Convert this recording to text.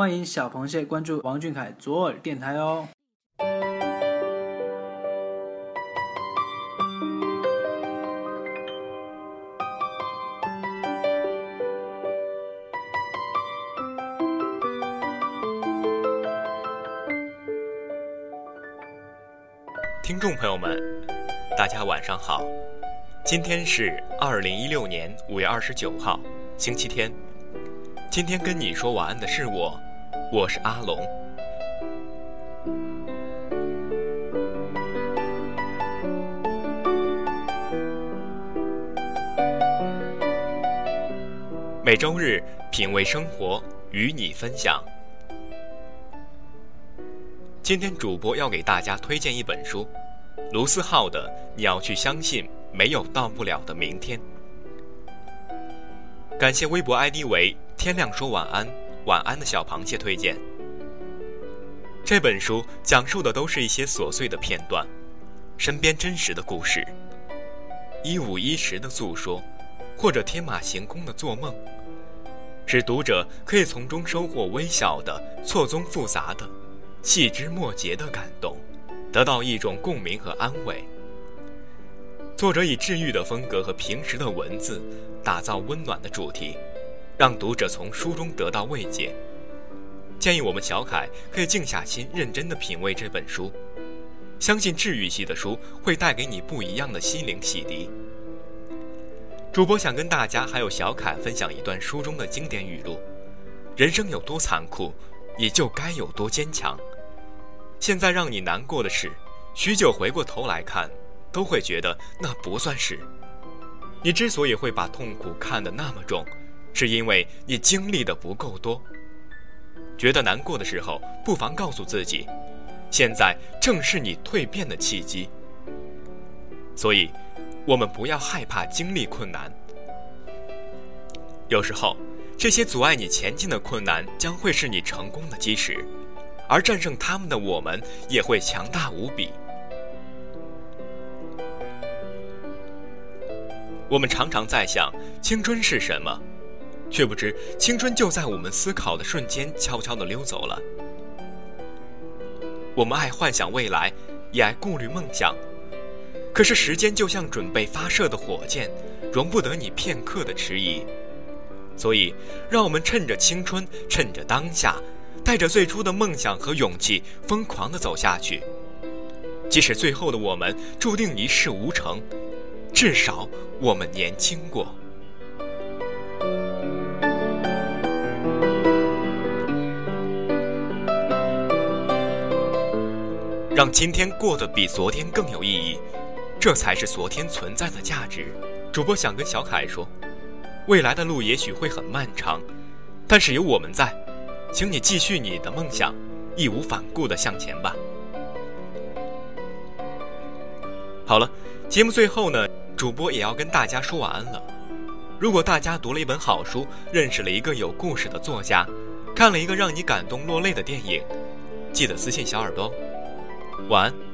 欢迎小螃蟹关注王俊凯左耳电台哦。听众朋友们，大家晚上好。今天是二零一六年五月二十九号，星期天。今天跟你说晚安的是我，我是阿龙。每周日品味生活，与你分享。今天主播要给大家推荐一本书，卢思浩的《你要去相信没有到不了的明天》。感谢微博 ID 为“天亮说晚安，晚安的小螃蟹”推荐。这本书讲述的都是一些琐碎的片段，身边真实的故事，一五一十的诉说，或者天马行空的做梦，使读者可以从中收获微小的、错综复杂的。细枝末节的感动，得到一种共鸣和安慰。作者以治愈的风格和平实的文字，打造温暖的主题，让读者从书中得到慰藉。建议我们小凯可以静下心，认真的品味这本书，相信治愈系的书会带给你不一样的心灵洗涤。主播想跟大家还有小凯分享一段书中的经典语录：人生有多残酷。你就该有多坚强。现在让你难过的事，许久回过头来看，都会觉得那不算事。你之所以会把痛苦看得那么重，是因为你经历的不够多。觉得难过的时候，不妨告诉自己，现在正是你蜕变的契机。所以，我们不要害怕经历困难。有时候。这些阻碍你前进的困难将会是你成功的基石，而战胜他们的我们也会强大无比。我们常常在想青春是什么，却不知青春就在我们思考的瞬间悄悄地溜走了。我们爱幻想未来，也爱顾虑梦想，可是时间就像准备发射的火箭，容不得你片刻的迟疑。所以，让我们趁着青春，趁着当下，带着最初的梦想和勇气，疯狂地走下去。即使最后的我们注定一事无成，至少我们年轻过。让今天过得比昨天更有意义，这才是昨天存在的价值。主播想跟小凯说。未来的路也许会很漫长，但是有我们在，请你继续你的梦想，义无反顾的向前吧。好了，节目最后呢，主播也要跟大家说晚安了。如果大家读了一本好书，认识了一个有故事的作家，看了一个让你感动落泪的电影，记得私信小耳朵。晚安。